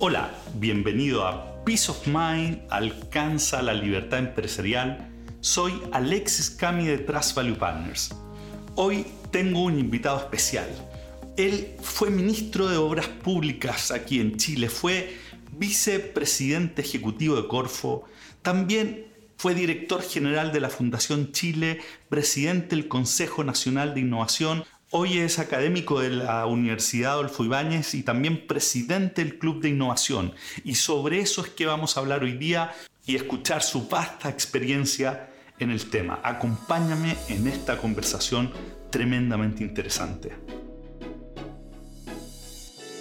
Hola, bienvenido a Peace of Mind, alcanza la libertad empresarial. Soy Alexis Cami de Trust Value Partners. Hoy tengo un invitado especial. Él fue ministro de Obras Públicas aquí en Chile, fue vicepresidente ejecutivo de Corfo, también fue director general de la Fundación Chile, presidente del Consejo Nacional de Innovación, Hoy es académico de la Universidad Adolfo Ibáñez y también presidente del Club de Innovación. Y sobre eso es que vamos a hablar hoy día y escuchar su vasta experiencia en el tema. Acompáñame en esta conversación tremendamente interesante.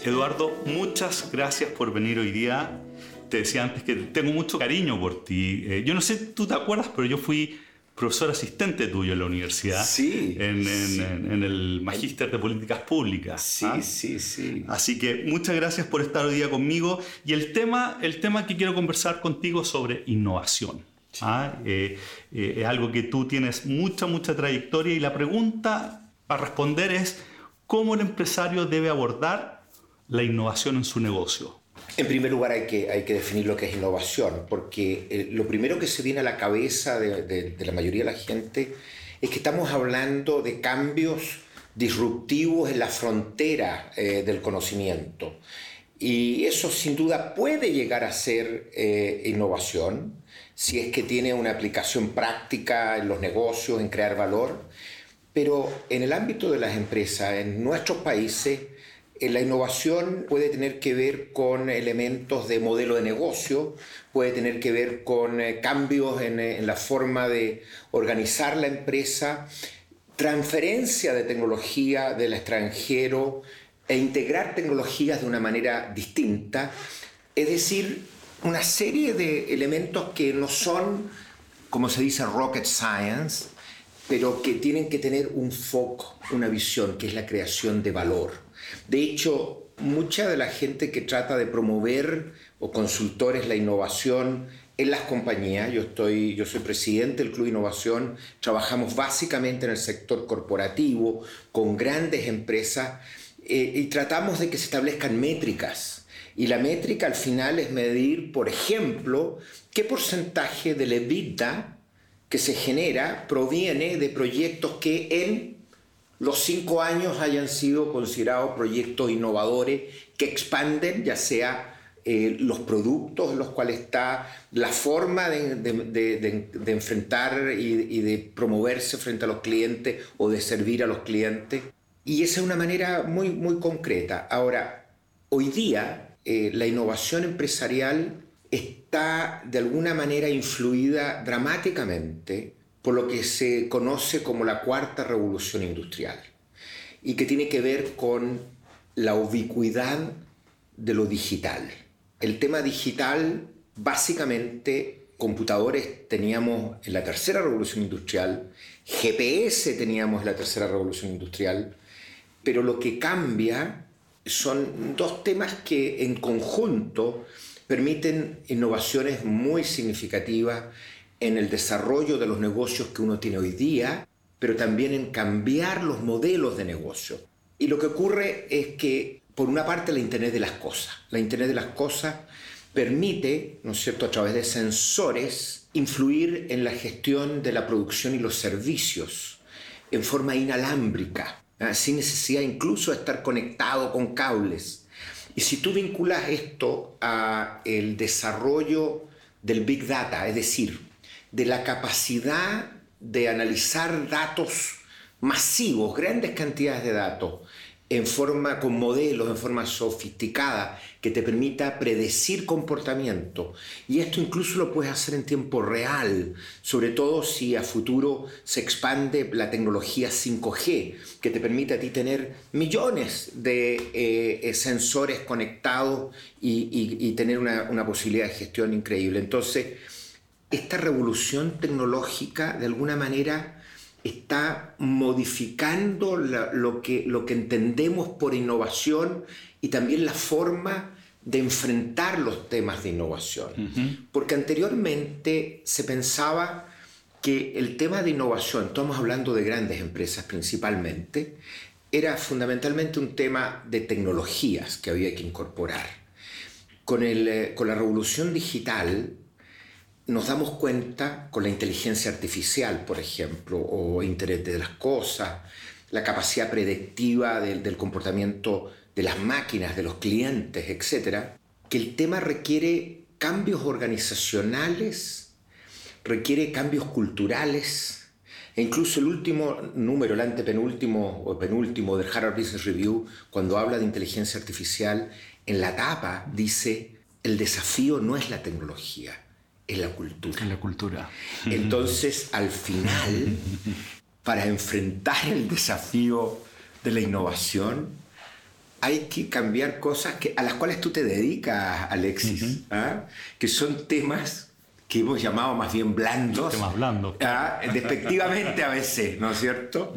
Eduardo, muchas gracias por venir hoy día. Te decía antes que tengo mucho cariño por ti. Eh, yo no sé, tú te acuerdas, pero yo fui profesor asistente tuyo en la universidad. Sí. En, en, el Magíster de Políticas Públicas. Sí, ¿ah? sí, sí. Así que muchas gracias por estar hoy día conmigo. Y el tema, el tema que quiero conversar contigo sobre innovación. ¿ah? Eh, eh, es algo que tú tienes mucha, mucha trayectoria y la pregunta para responder es cómo el empresario debe abordar la innovación en su negocio. En primer lugar hay que, definir lo que es innovación, porque eh, lo primero que se viene a la cabeza de, la mayoría de la gente es que estamos hablando de cambios disruptivos en la frontera eh, del conocimiento. Y eso sin duda puede llegar a ser eh, innovación, si es que tiene una aplicación práctica en los negocios, en crear valor. Pero en el ámbito de las empresas, en nuestros países, la innovación puede tener que ver con elementos de modelo de negocio, puede tener que ver con eh, cambios en, eh, en, la forma de organizar la empresa, transferencia de tecnología del extranjero e integrar tecnologías de una manera distinta. Es decir, una serie de elementos que no son, como se dice, rocket science, pero que tienen que tener un foco, una visión, que es la creación de valor. De hecho, mucha de la gente que trata de promover o consultores la innovación en las compañías, yo, estoy, yo soy presidente del Club Innovación, trabajamos básicamente en el sector corporativo, con grandes empresas, eh, y tratamos de que se establezcan métricas. Y la métrica al final es medir, por ejemplo, qué porcentaje del EBITDA que se genera proviene de proyectos que en los cinco años hayan sido considerados proyectos innovadores que expanden ya sea eh, los productos en los cuales está la forma de, enfrentar y, de promoverse frente a los clientes o de servir a los clientes. Y esa es una manera muy, muy concreta. Ahora, hoy día eh, la innovación empresarial está de alguna manera influida dramáticamente por lo que se conoce como la cuarta revolución industrial y que tiene que ver con la ubicuidad de lo digital. El tema digital, básicamente, computadores teníamos en la tercera revolución industrial, GPS teníamos en la tercera revolución industrial, pero lo que cambia son dos temas que en conjunto permiten innovaciones muy significativas en el desarrollo de los negocios que uno tiene hoy día, pero también en cambiar los modelos de negocio. Y lo que ocurre es que, por una parte, la Internet de las Cosas. La Internet de las Cosas permite, ¿no es cierto?, a través de sensores, influir en la gestión de la producción y los servicios en forma inalámbrica, ¿ah? sin necesidad incluso de estar conectado con cables. Y si tú vinculas esto a el desarrollo del Big Data, es decir, de la capacidad de analizar datos masivos, grandes cantidades de datos, en forma con modelos, en forma sofisticada, que te permita predecir comportamiento. Y esto incluso lo puedes hacer en tiempo real, sobre todo si a futuro se expande la tecnología 5G, que te permite a ti tener millones de eh, sensores conectados y, tener una posibilidad de gestión increíble. Entonces, esta revolución tecnológica de alguna manera está modificando lo, que, lo que entendemos por innovación y también la forma de enfrentar los temas de innovación. Porque anteriormente se pensaba que el tema de innovación, estamos hablando de grandes empresas principalmente, era fundamentalmente un tema de tecnologías que había que incorporar. Con, el, con la revolución digital nos damos cuenta con la inteligencia artificial, por ejemplo, o Internet de las Cosas, la capacidad predictiva del, del comportamiento de las máquinas, de los clientes, etc., que el tema requiere cambios organizacionales, requiere cambios culturales, e incluso el último número, el antepenúltimo o penúltimo del Harvard Business Review, cuando habla de inteligencia artificial, en la tapa dice, el desafío no es la tecnología, es la cultura. Es la cultura. Entonces, al final, para enfrentar el desafío de la innovación, hay que cambiar cosas que, a las cuales tú te dedicas, Alexis, ¿ah? que son temas que hemos llamado más bien blandos. Temas blandos. ¿ah? Despectivamente a veces, ¿no es cierto?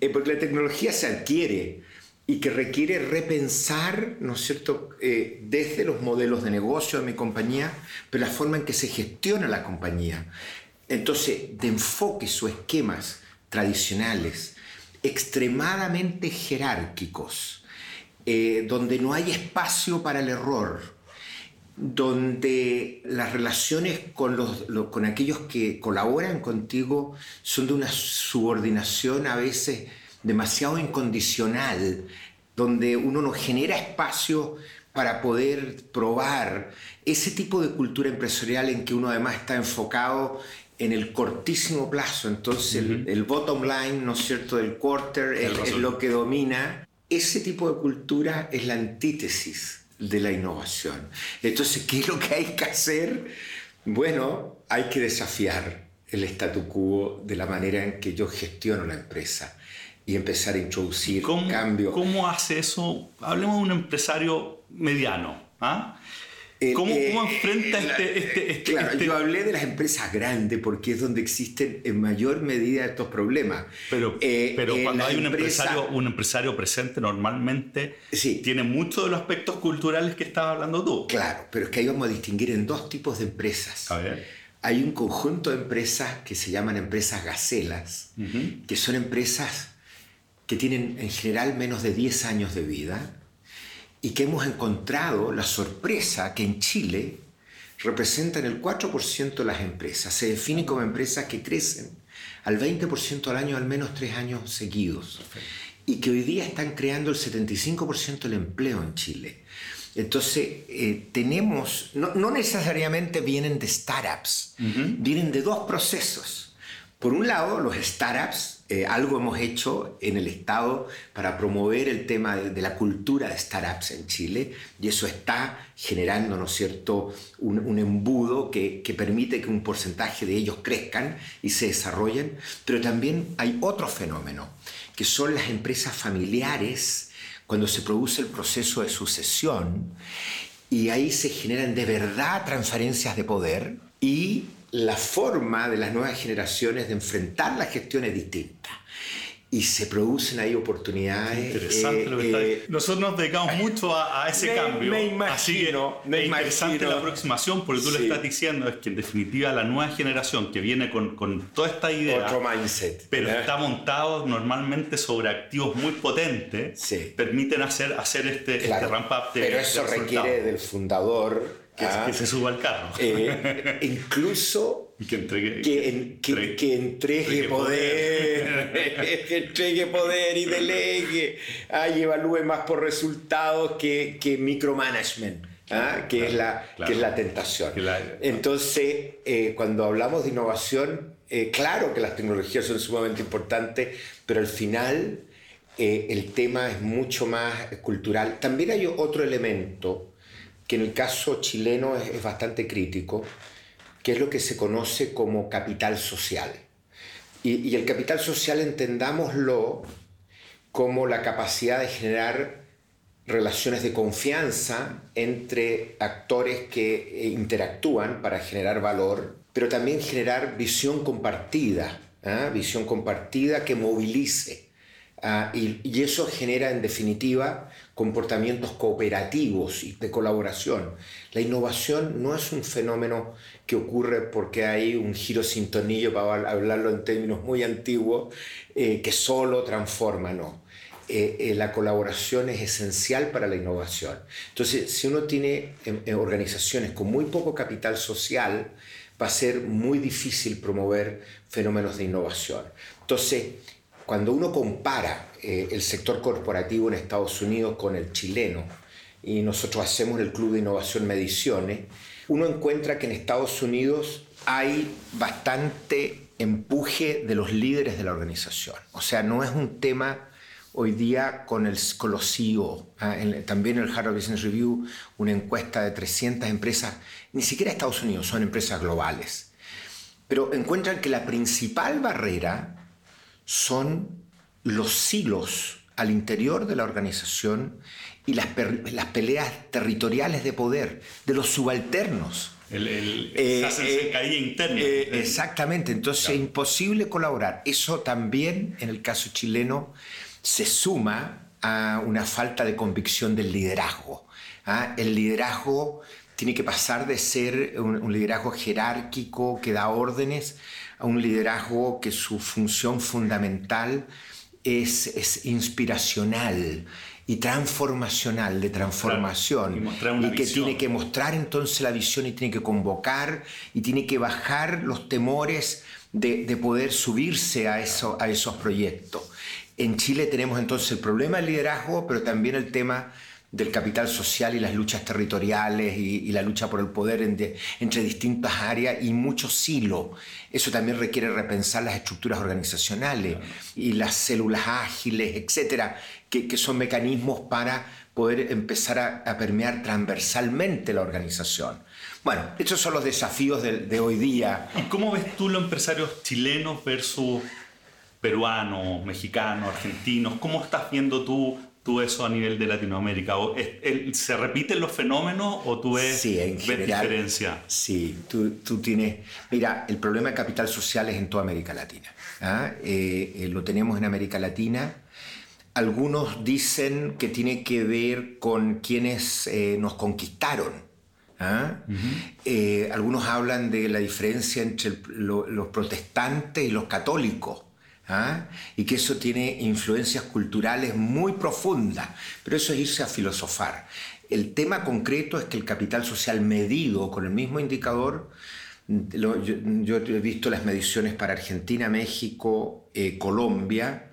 Eh, porque la tecnología se adquiere y que requiere repensar, ¿no es cierto?, eh, desde los modelos de negocio de mi compañía, pero la forma en que se gestiona la compañía. Entonces, de enfoques o esquemas tradicionales, extremadamente jerárquicos, eh, donde no hay espacio para el error, donde las relaciones con, los, con aquellos que colaboran contigo son de una subordinación a veces demasiado incondicional, donde uno no genera espacio para poder probar ese tipo de cultura empresarial en que uno además está enfocado en el cortísimo plazo, entonces el, bottom line, ¿no es cierto?, del quarter es, lo que domina. Ese tipo de cultura es la antítesis de la innovación. Entonces, ¿qué es lo que hay que hacer? Bueno, hay que desafiar el statu quo de la manera en que yo gestiono la empresa y empezar a introducir cambios. ¿Cómo hace eso? Hablemos de un empresario mediano. ¿ah? ¿Cómo, eh, enfrenta este, este, este, Claro, este yo hablé de las empresas grandes porque es donde existen en mayor medida estos problemas. Pero, Eh, pero eh, cuando hay un empresa- empresario, un empresario presente, normalmente Sí. tiene muchos de los aspectos culturales que estabas hablando tú. Claro, pero es que ahí vamos a distinguir en dos tipos de empresas. A ver. Hay un conjunto de empresas que se llaman empresas gacelas, que son empresas que tienen en general menos de 10 años de vida y que hemos encontrado la sorpresa que en Chile representan el 4% de las empresas. Se definen como empresas que crecen al 20% al año al menos tres años seguidos y que hoy día están creando el 75% del empleo en Chile. Entonces, eh, tenemos, no, no necesariamente vienen de startups, vienen de dos procesos. Por un lado, los startups, eh, algo hemos hecho en el Estado para promover el tema de, la cultura de startups en Chile y eso está generando, ¿no cierto?, un, un embudo que, que permite que un porcentaje de ellos crezcan y se desarrollen, pero también hay otro fenómeno, que son las empresas familiares cuando se produce el proceso de sucesión y ahí se generan de verdad transferencias de poder y la forma de las nuevas generaciones de enfrentar la gestión es distinta. Y se producen ahí oportunidades. Interesante eh, lo que está eh, diciendo. Nosotros nos dedicamos mucho a, a ese me- cambio. me imagino, Así que me es interesante imagino. la aproximación, porque tú Sí. estás diciendo es que en definitiva la nueva generación que viene con, con toda esta idea, otro mindset. pero ¿eh? está montado normalmente sobre activos muy potentes, Sí. permiten hacer, hacer este, este Claro, ramp up de pero eso de requiere del fundador que, ah, que se suba al carro. eh, incluso que entregue, que, en- que- entre- que entregue entregue poder, que entregue poder y delegue, ah, y evalúe más por resultados que, que micromanagement, ah, que, es la, claro. que es la tentación. Entonces, eh, cuando hablamos de innovación, eh, claro que las tecnologías son sumamente importantes, pero al final eh, el tema es mucho más cultural. También hay otro elemento que en el caso chileno es, bastante crítico, que es lo que se conoce como capital social. Y, el capital social entendámoslo como la capacidad de generar relaciones de confianza entre actores que eh, interactúan para generar valor, pero también generar visión compartida, ¿ah? visión compartida que movilice. Ah, y eso genera en definitiva comportamientos cooperativos y de colaboración. La innovación no es un fenómeno que ocurre porque hay un giro sin tornillo, para hablarlo en términos muy antiguos, eh, que solo transforma, no. eh, la colaboración es esencial para la innovación. Entonces, si uno tiene organizaciones con muy poco capital social, va a ser muy difícil promover fenómenos de innovación. Entonces, cuando uno compara el sector corporativo en Estados Unidos con el chileno, y nosotros hacemos el Club de Innovación Mediciones, uno encuentra que en Estados Unidos hay bastante empuje de los líderes de la organización. O sea, no es un tema hoy día con, el, con los CEO. ¿ah? también el Harvard Business Review, una encuesta de 300 empresas, ni siquiera Estados Unidos, son empresas globales. Pero encuentran que la principal barrera son los silos al interior de la organización y las, las peleas territoriales de poder de los subalternos. El, el, eh, eh, interna. Eh, exactamente, entonces es imposible colaborar. Eso también, en el caso chileno, se suma a una falta de convicción del liderazgo. ¿ah? El liderazgo tiene que pasar de ser un, liderazgo jerárquico que da órdenes a un liderazgo que su función fundamental es, es inspiracional, y transformacional, de transformación, y, que tiene que mostrar entonces la visión y tiene que convocar y tiene que bajar los temores de, poder subirse a, eso, a esos proyectos. En Chile tenemos entonces el problema del liderazgo, pero también el tema del capital social y las luchas territoriales y, la lucha por el poder entre distintas áreas y mucho silo. Eso también requiere repensar las estructuras organizacionales y las células ágiles, etcétera, que, son mecanismos para poder empezar a, permear transversalmente la organización. Bueno, estos son los desafíos de, de hoy día. ¿Y cómo ves tú los empresarios chilenos versus peruanos, mexicanos, argentinos? ¿Cómo estás viendo tú tú eso a nivel de Latinoamérica? ¿Se repiten los fenómenos o tú ves, sí, en diferencia? Sí, tú, tú, tienes... Mira, el problema de capital social es en toda América Latina. ¿ah? Eh, eh, lo tenemos en América Latina. Algunos dicen que tiene que ver con quienes eh, nos conquistaron. ¿ah? algunos hablan de la diferencia entre los protestantes y los católicos. ¿Ah? y que eso tiene influencias culturales muy profundas, pero eso es irse a filosofar. El tema concreto es que el capital social medido con el mismo indicador, yo, he visto las mediciones para Argentina, México, eh, Colombia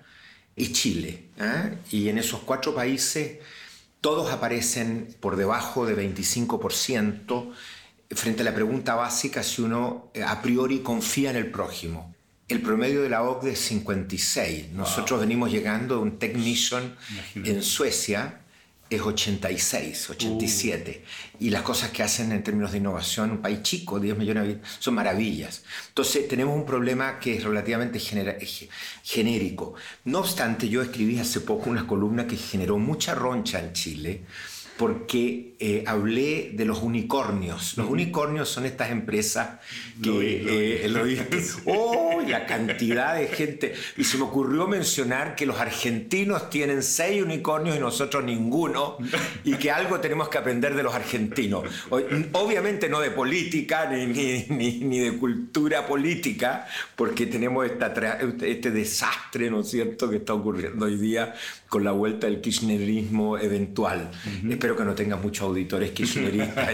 y Chile, ¿ah? y en esos cuatro países todos aparecen por debajo de 25% frente a la pregunta básica si uno eh, a priori confía en el prójimo. El promedio de la OCDE es 56. Nosotros venimos llegando a un Technician en Suecia es 86, 87. Uh. Y las cosas que hacen en términos de innovación, un país chico, 10 millones de son maravillas. Entonces tenemos un problema que es relativamente genérico. No obstante, yo escribí hace poco una columna que generó mucha roncha en Chile porque eh, hablé de los unicornios. Los unicornios son estas empresas que eh, lo, ¡Oh! La cantidad de gente. Y se me ocurrió mencionar que los argentinos tienen seis unicornios y nosotros ninguno, y que algo tenemos que aprender de los argentinos. Obviamente no de política ni, ni, ni de cultura política, porque tenemos esta, este desastre, ¿no es cierto?, que está ocurriendo hoy día con la vuelta del kirchnerismo eventual. Espero que no tengas muchos auditores kirchneristas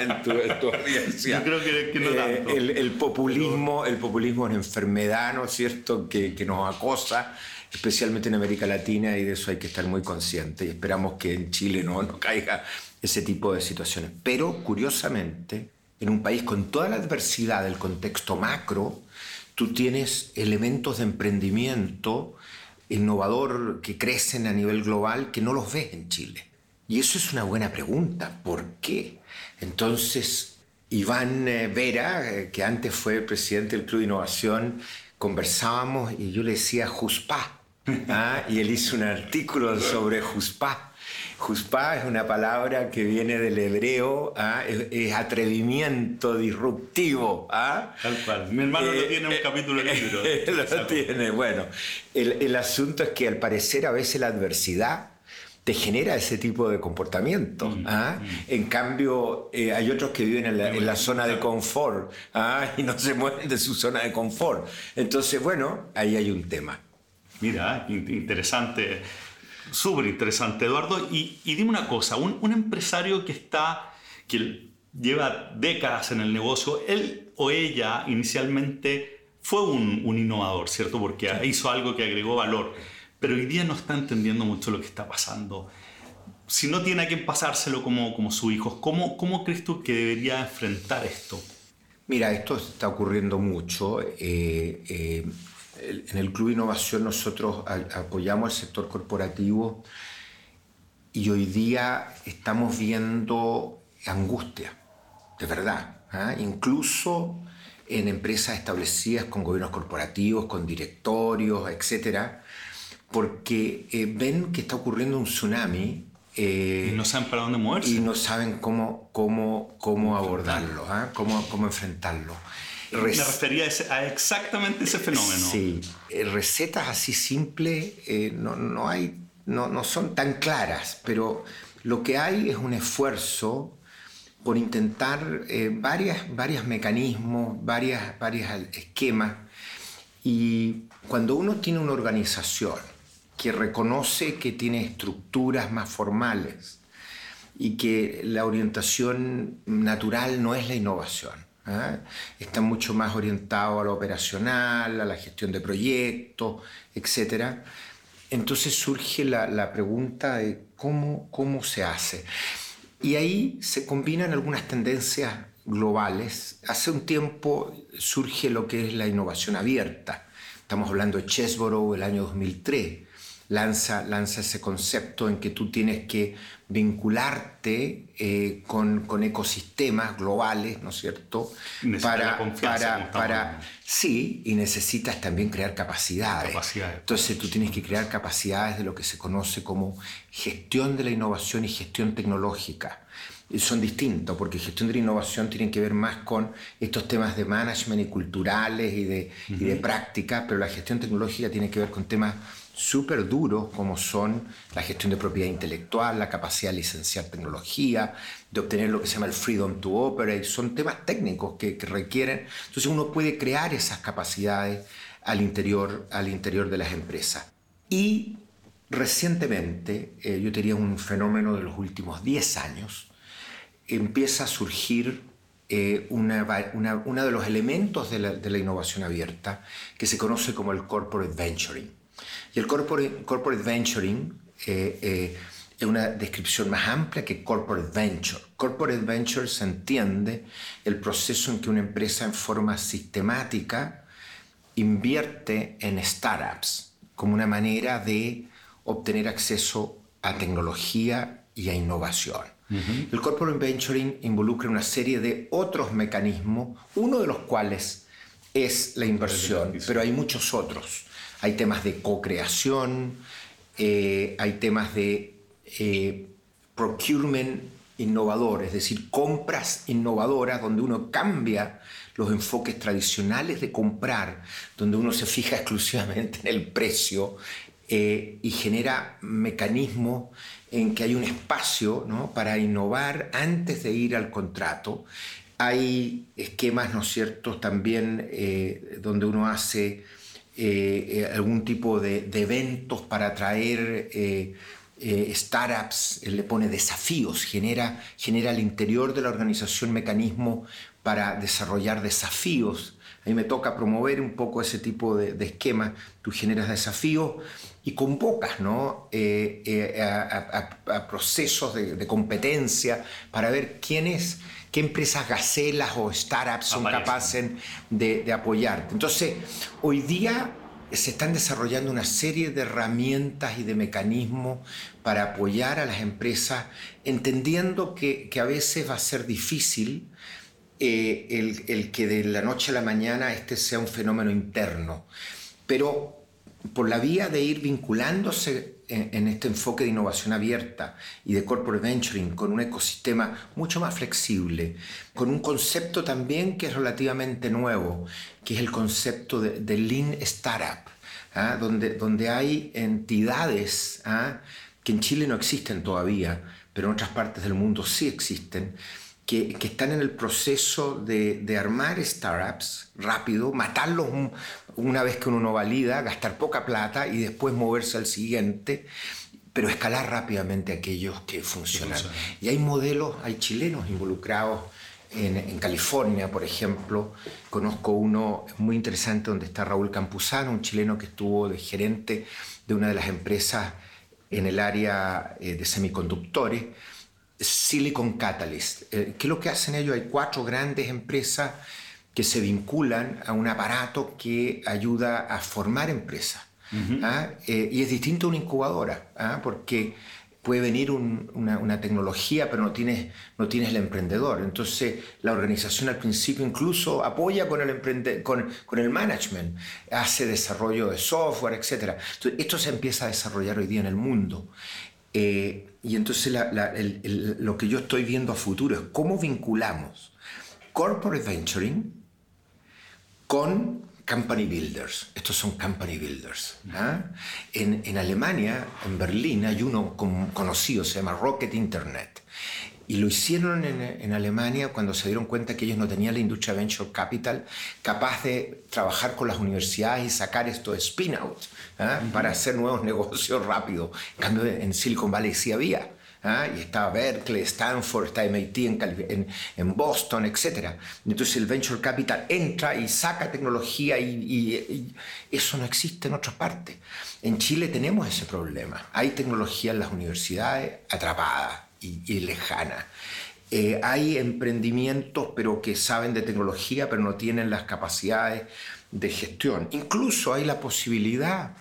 en, tu, audiencia. Yo creo que, no eh, tanto. el, populismo, el populismo es una enfermedad, ¿no es cierto?, que, que nos acosa especialmente en América Latina, y de eso hay que estar muy consciente. Y esperamos que en Chile no, no caiga ese tipo de situaciones. Pero, curiosamente, en un país con toda la adversidad del contexto macro, tú tienes elementos de emprendimiento innovador que crecen a nivel global que no los ves en Chile. Y eso es una buena pregunta. ¿Por qué? Entonces, Iván eh, Vera, eh, que antes fue presidente del Club de Innovación, conversábamos y yo le decía Juspá. ¿ah? Y él hizo un artículo sobre Juspá. Juspá es una palabra que viene del hebreo, ¿ah? es, atrevimiento disruptivo. ¿ah? Tal cual. Mi hermano lo eh, tiene un eh, capítulo del libro. lo tiene, bueno. El, el asunto es que al parecer a veces la adversidad te genera ese tipo de comportamiento. Mm, ¿ah? mm. En cambio, eh, hay otros que viven en la, zona de confort y no se mueven de su zona de confort. Entonces, bueno, ahí hay un tema. Mira, interesante Súper interesante, Eduardo. Y, dime una cosa, un, empresario que está, que lleva décadas en el negocio, él o ella inicialmente fue un, innovador, ¿cierto? Porque hizo algo que agregó valor, pero hoy día no está entendiendo mucho lo que está pasando. Si no tiene a quien pasárselo como, como su hijo, ¿cómo, ¿cómo crees tú que debería enfrentar esto? Mira, esto está ocurriendo mucho. Eh, eh, en el Club Innovación nosotros apoyamos al sector corporativo y hoy día estamos viendo angustia, de verdad. ¿ah? Incluso en empresas establecidas con gobiernos corporativos, con directorios, etc. Porque eh, ven que está ocurriendo un tsunami eh, y no saben para dónde moverse. Y no saben cómo, cómo, cómo abordarlo, ¿ah? cómo, cómo enfrentarlo. Me refería a, exactamente ese fenómeno. Sí, eh, recetas así simples eh, no, no, hay, no, no son tan claras, pero lo que hay es un esfuerzo por intentar eh, varias, varios mecanismos, varias, varios esquemas. Y cuando uno tiene una organización que reconoce que tiene estructuras más formales y que la orientación natural no es la innovación, ¿ah? está mucho más orientado a lo operacional, a la gestión de proyectos, etc. Entonces surge la, pregunta de cómo, cómo se hace. Y ahí se combinan algunas tendencias globales. Hace un tiempo surge lo que es la innovación abierta. Estamos hablando de Chesborough el año 2003 lanza, lanza ese concepto en que tú tienes que vincularte eh, con, con, ecosistemas globales, ¿no es cierto? Para, para, para, sí, y necesitas también crear capacidades. capacidades. Entonces tú tienes que crear capacidades de lo que se conoce como gestión de la innovación y gestión tecnológica son distintos, porque gestión de la innovación tienen que ver más con estos temas de management y culturales y de, y de práctica, pero la gestión tecnológica tiene que ver con temas súper duros como son la gestión de propiedad intelectual, la capacidad de licenciar tecnología, de obtener lo que se llama el freedom to operate, son temas técnicos que, requieren, entonces uno puede crear esas capacidades al interior, al interior de las empresas. Y recientemente, eh, yo diría un fenómeno de los últimos 10 años, empieza a surgir eh, una, uno de los elementos de la, de la innovación abierta que se conoce como el corporate venturing. Y el corporate, corporate venturing eh, eh, es una descripción más amplia que corporate venture. Corporate venture se entiende el proceso en que una empresa en forma sistemática invierte en startups como una manera de obtener acceso a tecnología y a innovación. El corporate venturing involucra una serie de otros mecanismos, uno de los cuales es la inversión, pero hay muchos otros hay temas de co-creación, eh, hay temas de eh, procurement innovador, es decir, compras innovadoras donde uno cambia los enfoques tradicionales de comprar, donde uno se fija exclusivamente en el precio eh, y genera mecanismos en que hay un espacio ¿no? para innovar antes de ir al contrato. Hay esquemas, ¿no es también donde uno hace eh, eh, algún tipo de, eventos para atraer eh, startups, le pone desafíos, genera, genera al interior de la organización mecanismos para desarrollar desafíos. A mí me toca promover un poco ese tipo de, de esquema. Tú generas desafíos y convocas ¿no? a, procesos de, de, competencia para ver quiénes qué empresas gacelas o startups son capaces de, de apoyarte. Entonces, hoy día se están desarrollando una serie de herramientas y de mecanismos para apoyar a las empresas, entendiendo que, a veces va a ser difícil eh, el, el, que de la noche a la mañana este sea un fenómeno interno. Pero por la vía de ir vinculándose en, este enfoque de innovación abierta y de corporate venturing con un ecosistema mucho más flexible, con un concepto también que es relativamente nuevo, que es el concepto de, Lean Startup, ¿ah? donde, donde hay entidades ¿ah? que en Chile no existen todavía, pero en otras partes del mundo sí existen, que, están en el proceso de, armar startups rápido, matarlos una vez que uno no valida, gastar poca plata y después moverse al siguiente, pero escalar rápidamente aquellos que funcionan. Y hay modelos, hay chilenos involucrados en, California, por ejemplo. Conozco uno muy interesante donde está Raúl Campuzano, un chileno que estuvo de gerente de una de las empresas en el área eh, de semiconductores, Silicon Catalyst. Eh, ¿Qué es lo que hacen ellos? Hay cuatro grandes empresas que se vinculan a un aparato que ayuda a formar empresas. ¿ah? Eh, y es distinto a una incubadora, ¿ah? porque puede venir una, tecnología, pero no tienes, no tienes el emprendedor. Entonces, la organización al principio incluso apoya con el, con, con, el management, hace desarrollo de software, etc. Entonces, esto se empieza a desarrollar hoy día en el mundo. Eh, y entonces lo que yo estoy viendo a futuro es cómo vinculamos corporate venturing con company builders. Estos son company builders. ¿ah? En, en, Alemania, en Berlín, hay uno conocido, se llama Rocket Internet. Y lo hicieron en, en, Alemania cuando se dieron cuenta que ellos no tenían la industria venture capital capaz de trabajar con las universidades y sacar esto de spin out ¿ah? para hacer nuevos negocios rápido. En cambio, en Silicon Valley sí había. ¿Ah? y estaba Berkeley, Stanford, está MIT en, en, Boston, etc. Entonces el Venture Capital entra y saca tecnología y, eso no existe en otras partes. En Chile tenemos ese problema. Hay tecnología en las universidades atrapada y, lejana. Eh, hay emprendimientos pero que saben de tecnología pero no tienen las capacidades de gestión. Incluso hay la posibilidad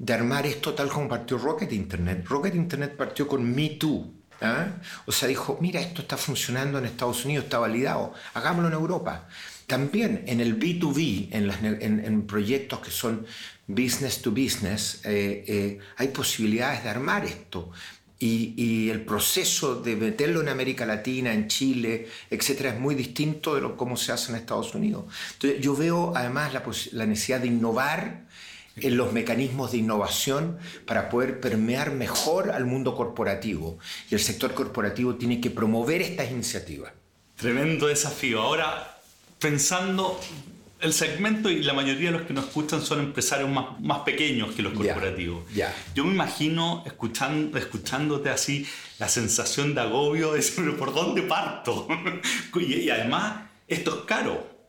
de armar esto tal como partió Rocket Internet. Rocket Internet partió con Me Too. ¿ah? O sea, dijo, mira, esto está funcionando en Estados Unidos, está validado, hagámoslo en Europa. También en el B2B, en, en, proyectos que son business to business, eh, eh, hay posibilidades de armar esto. Y, y, el proceso de meterlo en América Latina, en Chile, etcétera, es muy distinto de lo cómo se hace en Estados Unidos. Entonces, yo veo además la, la necesidad de innovar en los mecanismos de innovación para poder permear mejor al mundo corporativo. Y el sector corporativo tiene que promover estas iniciativas. Tremendo desafío. Ahora, pensando, el segmento y la mayoría de los que nos escuchan son empresarios más, más pequeños que los corporativos. Yo me imagino escuchando, escuchándote así la sensación de agobio de decir, ¿por dónde parto? y además, esto es caro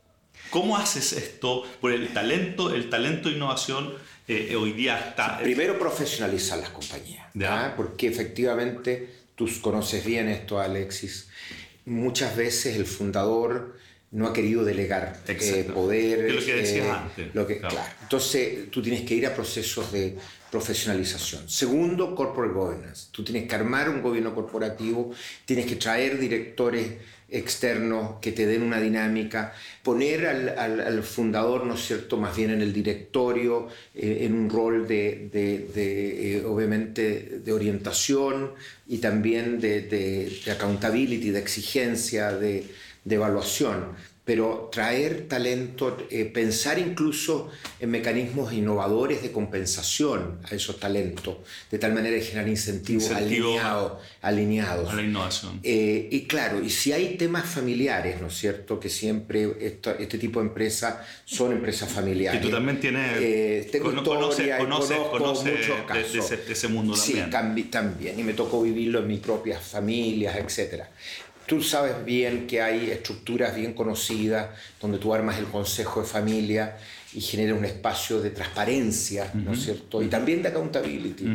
¿Cómo haces esto? Por el talento, el talento de innovación eh, hoy día está... Primero profesionalizar las compañías, ¿ah? porque efectivamente tú conoces bien esto, Alexis. Muchas veces el fundador no ha querido delegar eh, poder. Es lo que decías eh, antes. Lo que, claro. Entonces tú tienes que ir a procesos de profesionalización. Segundo, corporate governance. Tú tienes que armar un gobierno corporativo, tienes que traer directores externos que te den una dinámica, poner al, fundador, ¿no es cierto?, más bien en el directorio, eh, en un rol de, eh, obviamente, de orientación y también de, accountability, de exigencia, de evaluación pero traer talento, eh, pensar incluso en mecanismos innovadores de compensación a esos talentos, de tal manera de generar incentivos alineados, alineados. A la innovación. Eh, y claro, y si hay temas familiares, ¿no es cierto? Que siempre este tipo de empresas son empresas familiares. Y tú también tienes... Eh, tengo historia conoce, conoce, muchos casos. De, ese, mundo también. Sí, también. Y me tocó vivirlo en mis propias familias, etc. Tú sabes bien que hay estructuras bien conocidas donde tú armas el consejo de familia y generas un espacio de transparencia, ¿no es cierto? Y también de accountability.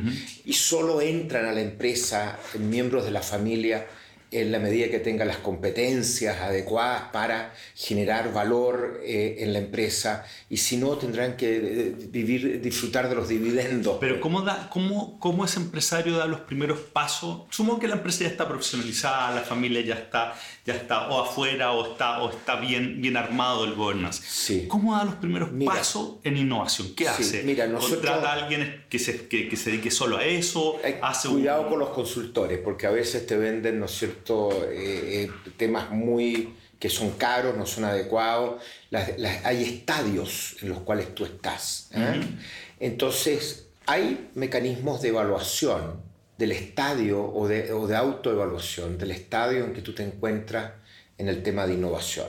Y solo entran a la empresa miembros de la familia en la medida que tenga las competencias adecuadas para generar valor eh, en la empresa y si no tendrán que eh, vivir, disfrutar de los dividendos. Pero ¿cómo, da, cómo, cómo ese empresario da los primeros pasos? Sumo que la empresa ya está profesionalizada, la familia ya está, ya está o afuera o está, o está bien, bien armado el governance. Sí. ¿Cómo da los primeros pasos en innovación? ¿Qué hace? Mira, nosotros, ¿Contrata a alguien que se, que, que se dedique solo a eso? Hace cuidado con los consultores porque a veces te venden, ¿no es cierto? Eh, eh, temas muy que son caros, no son adecuados. hay estadios en los cuales tú estás. ¿eh? Entonces, hay mecanismos de evaluación del estadio o de, o de autoevaluación, del estadio en que tú te encuentras en el tema de innovación.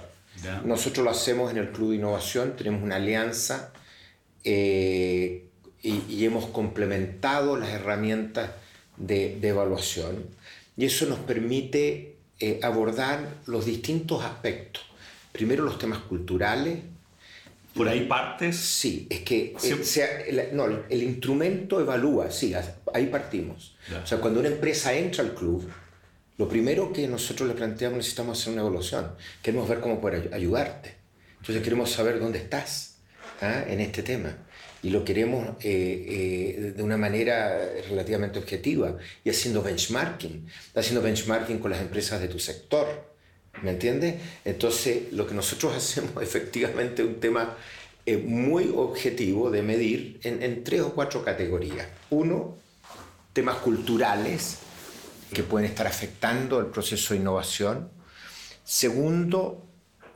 Nosotros lo hacemos en el Club de Innovación, tenemos una alianza y, y hemos complementado las herramientas de, evaluación y eso nos permite eh, abordar los distintos aspectos. Primero los temas culturales. ¿Por ahí partes? Sí, es que el, no, el instrumento evalúa, sí, ahí partimos. O sea, cuando una empresa entra al club, lo primero que nosotros le planteamos necesitamos hacer una evaluación. Queremos ver cómo poder ayudarte. Entonces queremos saber dónde estás ¿ah? en este tema. Y lo queremos eh, eh, de una manera relativamente objetiva y haciendo benchmarking. Haciendo benchmarking con las empresas de tu sector. ¿Me entiendes? Entonces lo que nosotros hacemos efectivamente es un tema eh, muy objetivo de medir en, en tres o cuatro categorías. Uno, temas culturales que pueden estar afectando el proceso de innovación. Segundo,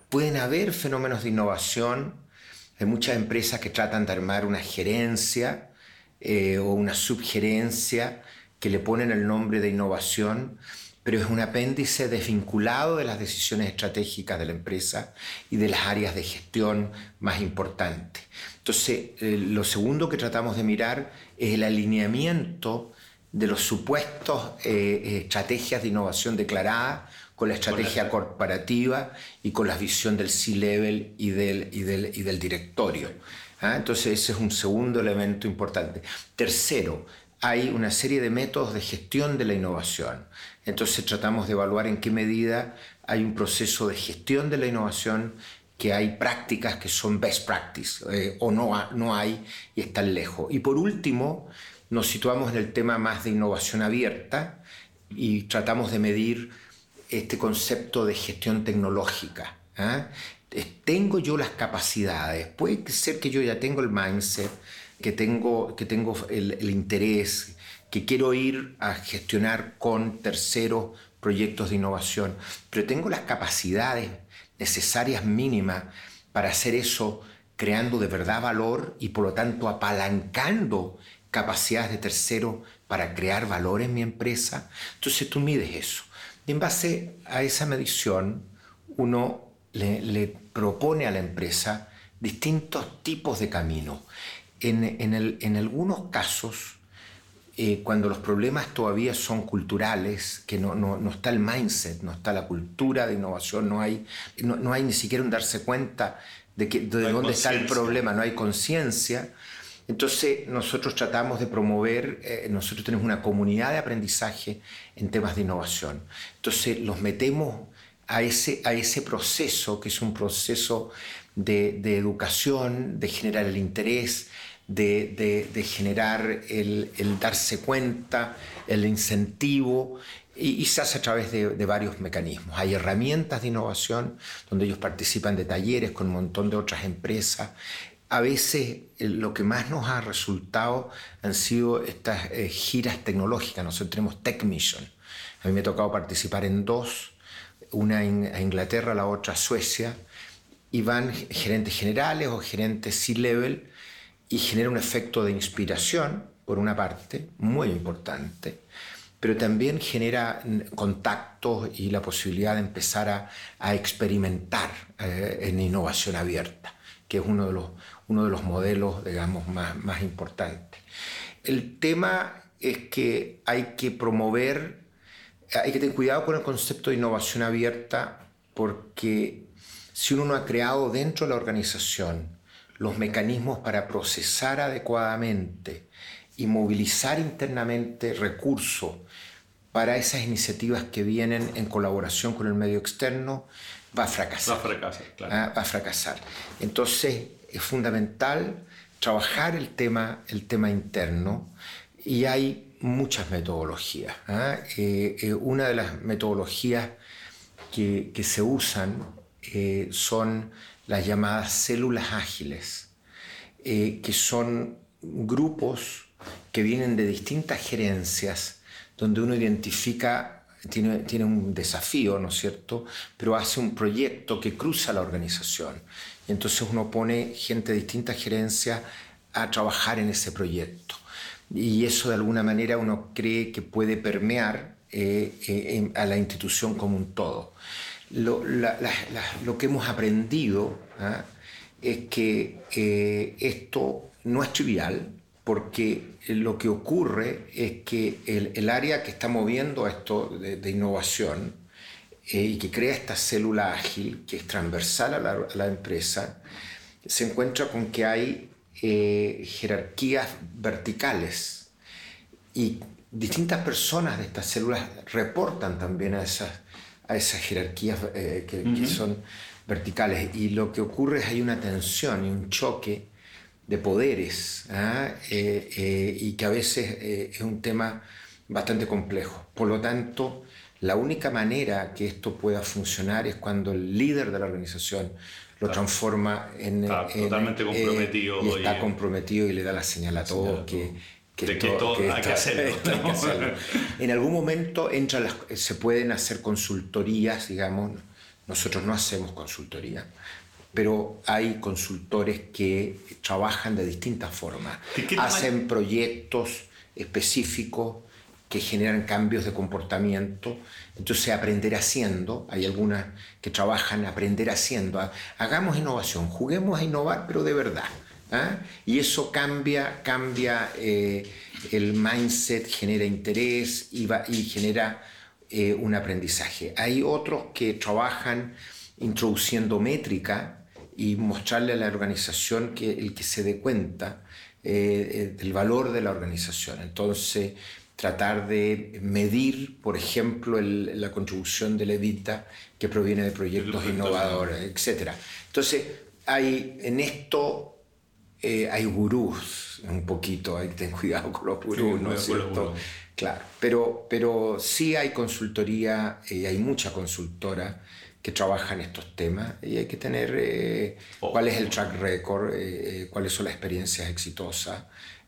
pueden haber fenómenos de innovación. Hay muchas empresas que tratan de armar una gerencia eh, o una subgerencia que le ponen el nombre de innovación, pero es un apéndice desvinculado de las decisiones estratégicas de la empresa y de las áreas de gestión más importantes. Entonces, eh, lo segundo que tratamos de mirar es el alineamiento de los supuestos eh, estrategias de innovación declaradas con la estrategia corporativa y con la visión del C-Level y del, y, del, directorio. ¿ah? Entonces ese es un segundo elemento importante. Tercero, hay una serie de métodos de gestión de la innovación. Entonces tratamos de evaluar en qué medida hay un proceso de gestión de la innovación que hay prácticas que son best practice eh, o no, no hay y están lejos. Y por último, nos situamos en el tema más de innovación abierta y tratamos de medir este concepto de gestión tecnológica. ¿ah? Tengo yo las capacidades, puede ser que yo ya tengo el mindset, que tengo, que tengo el, el interés, que quiero ir a gestionar con terceros proyectos de innovación, pero tengo las capacidades necesarias mínimas para hacer eso creando de verdad valor y por lo tanto apalancando capacidades de tercero para crear valor en mi empresa. Entonces tú mides eso. En base a esa medición, uno le, propone a la empresa distintos tipos de caminos. En, algunos casos, eh, cuando los problemas todavía son culturales, que no, está el mindset, no está la cultura de innovación, no hay, no, hay ni siquiera un darse cuenta de, que, de dónde está el problema, no hay conciencia, entonces nosotros tratamos de promover, eh, nosotros tenemos una comunidad de aprendizaje en temas de innovación. Entonces los metemos a ese, a ese proceso, que es un proceso de, educación, de generar el interés, de, generar el, darse cuenta, el incentivo, y, se hace a través de, de, varios mecanismos. Hay herramientas de innovación donde ellos participan de talleres con un montón de otras empresas a veces eh, lo que más nos ha resultado han sido estas eh, giras tecnológicas. Nosotros tenemos Tech Mission. A mí me ha tocado participar en dos, una en a Inglaterra, la otra a Suecia, y van gerentes generales o gerentes C-level y genera un efecto de inspiración, por una parte, muy importante, pero también genera contactos y la posibilidad de empezar a, experimentar eh, en innovación abierta, que es uno de los uno de los modelos, digamos, más, más importantes. El tema es que hay que promover, hay que tener cuidado con el concepto de innovación abierta porque si uno no ha creado dentro de la organización los mecanismos para procesar adecuadamente y movilizar internamente recursos para esas iniciativas que vienen en colaboración con el medio externo, va a fracasar. Va a fracasar, claro. Ah, va a fracasar. Entonces, es fundamental trabajar el tema, el tema interno y hay muchas metodologías. ¿ah? Eh, eh, una de las metodologías que, que se usan eh, son las llamadas células ágiles, que son grupos que vienen de distintas gerencias donde uno identifica tiene, tiene, un desafío, ¿no es cierto? Pero hace un proyecto que cruza la organización entonces uno pone gente de distintas gerencias a trabajar en ese proyecto. Y eso de alguna manera uno cree que puede permear eh, eh, a la institución como un todo. Lo, que hemos aprendido ¿ah? es que eh, esto no es trivial, porque lo que ocurre es que el, área que está moviendo esto de, innovación eh, y que crea esta célula ágil, que es transversal a la, empresa, se encuentra con que hay eh, jerarquías verticales y distintas personas de estas células reportan también a esas, a esas jerarquías eh, que, son verticales y lo que ocurre es hay una tensión y un choque de poderes ¿ah? eh, eh, y que a veces eh, es un tema bastante complejo. Por lo tanto, la única manera que esto pueda funcionar es cuando el líder de la organización lo transforma en... Está totalmente comprometido. y está comprometido y le da la señal a todos que, que, hay, que hacerlo, En algún momento entra se pueden hacer consultorías, digamos, nosotros no hacemos consultoría, pero hay consultores que trabajan de distintas formas. Hacen proyectos específicos que generan cambios de comportamiento. Entonces, aprender haciendo, hay algunas que trabajan aprender haciendo. Hagamos innovación, juguemos a innovar, pero de verdad. ¿ah? Y eso cambia, cambia eh, el mindset, genera interés y, y genera eh, un aprendizaje. Hay otros que trabajan introduciendo métrica y mostrarle a la organización que el que se dé cuenta eh, del valor de la organización. Entonces, tratar de medir, por ejemplo, la contribución de la EVITA que proviene de proyectos innovadores, etc. Entonces, hay, en esto eh, hay gurús, un poquito, hay que tener cuidado con los gurús, ¿no es cierto? Claro, pero, pero sí hay consultoría, y hay mucha consultora que trabaja en estos temas y hay que tener eh, oh. cuál es el track record, eh, eh, cuáles son las experiencias exitosas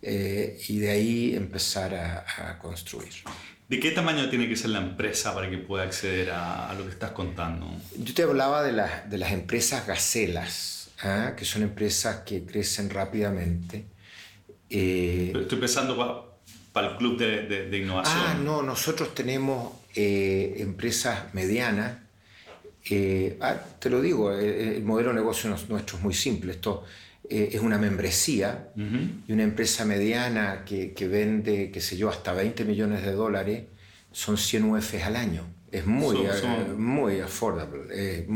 y de ahí empezar a, construir. ¿De qué tamaño tiene que ser la empresa para que pueda acceder a, lo que estás contando? Yo te hablaba de, de las empresas gacelas, ¿ah? que son empresas que crecen rápidamente. Estoy pensando para el club de, de, innovación. Ah, no, nosotros tenemos empresas medianas eh, ah, te lo digo, eh, el, modelo de negocio nuestro es muy simple. Esto eh, es una membresía y una empresa mediana que, que, vende, qué sé yo, hasta 20 millones de dólares son 100 UFs al año. Es muy, muy affordable,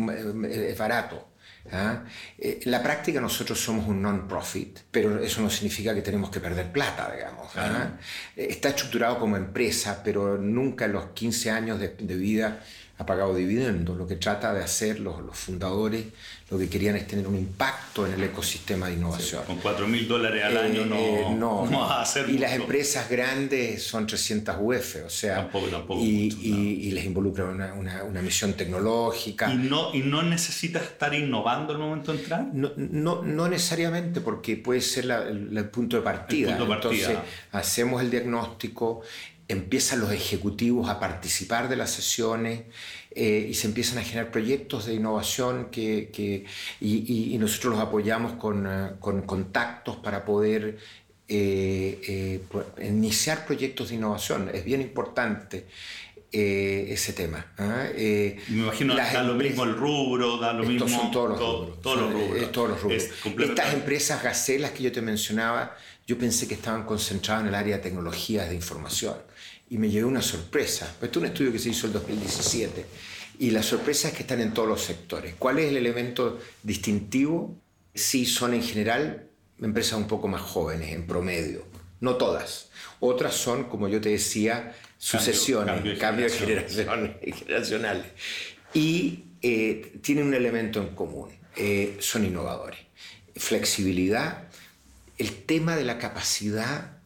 es barato. ¿ah? en la práctica nosotros somos un non-profit, pero eso no significa que tenemos que perder plata, digamos. ¿ah? Está estructurado como empresa, pero nunca en los 15 años de, de vida ha pagado dividendos. Lo que trata de hacer los, los, fundadores, lo que querían es tener un impacto en el ecosistema de innovación. con 4 mil dólares al año no, eh, no, a hacer Y las empresas grandes son 300 UF, o sea, tampoco, tampoco y, y, les involucra una, una, una, misión tecnológica. ¿Y no, ¿Y no necesitas estar innovando al momento de entrar? No, no, no necesariamente, porque puede ser el, punto de partida. El punto de partida. Entonces, hacemos el diagnóstico, empiezan los ejecutivos a participar de las sesiones eh, y se empiezan a generar proyectos de innovación que, y, nosotros los apoyamos con, eh, con contactos para poder eh, iniciar proyectos de innovación. Es bien importante. ese tema. ¿ah? Me imagino da lo mismo el rubro, da lo mismo. Son todos los rubros. Todos los rubros. todos los rubros. Estas empresas gacelas que yo te mencionaba, yo pensé que estaban concentradas en el área de tecnologías de información y me llevé una sorpresa. Esto es un estudio que se hizo en 2017 y la sorpresa es que están en todos los sectores. ¿Cuál es el elemento distintivo? Sí, son en general empresas un poco más jóvenes, en promedio. No todas. Otras son, como yo te decía, sucesiones, cambios generacionales. Y eh, tienen un elemento en común. Eh, son innovadores. Flexibilidad, el tema de la capacidad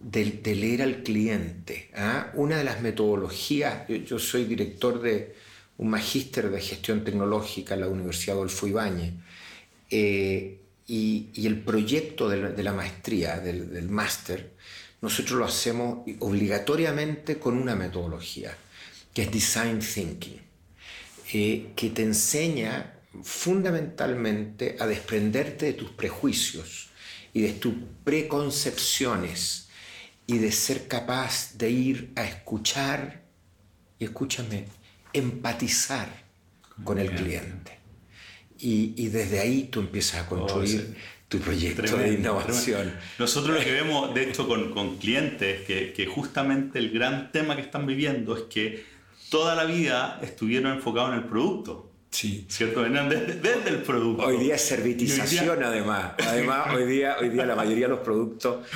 de, leer al cliente. ¿ah? Una de las metodologías, yo, soy director de un magíster de gestión tecnológica en la Universidad Adolfo Ibáñez, eh, y, el proyecto de la, maestría, del, máster, nosotros lo hacemos obligatoriamente con una metodología, que es Design Thinking, eh, que te enseña fundamentalmente a desprenderte de tus prejuicios y de tus preconcepciones y de ser capaz de ir a escuchar, y escúchame, empatizar con el cliente. Y, desde ahí tú empiezas a construir tu proyecto de innovación. Nosotros lo que vemos, de hecho, con, con clientes, que, que justamente el gran tema que están viviendo es que toda la vida estuvieron enfocados en el producto. Sí. ¿Cierto? Venían desde, el producto. Hoy día es servitización, además. Además, hoy día, hoy día la mayoría de los productos,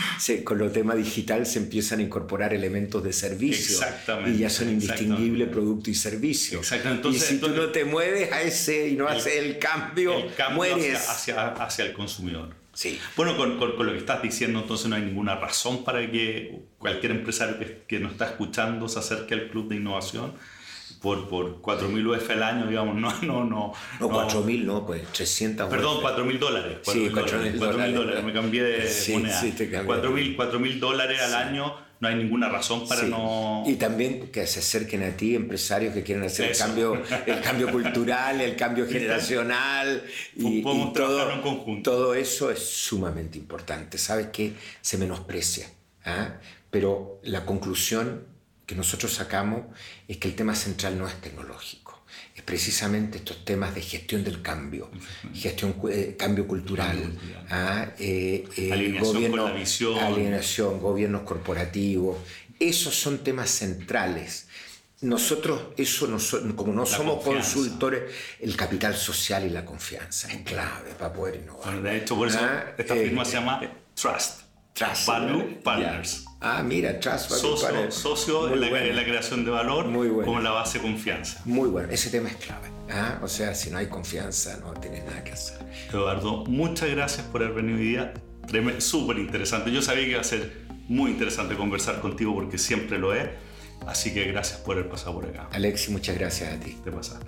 con los temas digital, se empiezan a incorporar elementos de servicio. Exactamente. Y ya son indistinguibles producto y servicio. Exactamente. y si tú no te mueves a ese y no haces el cambio, el cambio mueres. Hacia, hacia, el consumidor. Sí. Bueno, con, con, lo que estás diciendo, entonces no hay ninguna razón para que cualquier empresario que, que nos está escuchando se acerque al Club de Innovación por, por 4.000 UF al año, digamos, no, no, no. No, 4.000, no, pues 300 Perdón, 4.000 dólares. 4, sí, 4.000 dólares, dólares. Me cambié de sí, moneda. Sí, 4.000 dólares al año, no hay ninguna razón para no... Y también que se acerquen a ti empresarios que quieren hacer el cambio, el cambio cultural, el cambio generacional. y, y todo, en conjunto. todo eso es sumamente importante. ¿Sabes qué? Se menosprecia. ¿ah? Pero la conclusión que nosotros sacamos es que el tema central no es tecnológico, es precisamente estos temas de gestión del cambio, gestión, eh, cambio cultural, Cambio cultural. ¿ah? eh, eh, Alineación gobierno, con la visión. gobiernos corporativos, esos son temas centrales. Nosotros, eso no so- como no La somos confianza. consultores, el capital social y la confianza es clave para poder innovar. Bueno, de hecho, por eso Ah, esta eh, firma se llama Trust. Trust. Value. Partners. Ah, mira, Trust Value Socio, Partners. socio en, la, bueno. en la creación de valor Muy bueno. como la base de confianza. Muy bueno, ese tema es clave. ¿ah? O sea, si no hay confianza, no tienes nada que hacer. Eduardo, muchas gracias por haber venido hoy día. Súper interesante. Yo sabía que iba a ser muy interesante conversar contigo porque siempre lo es. Así que gracias por haber pasado por acá. Alexi, muchas gracias a ti. Te pasaste.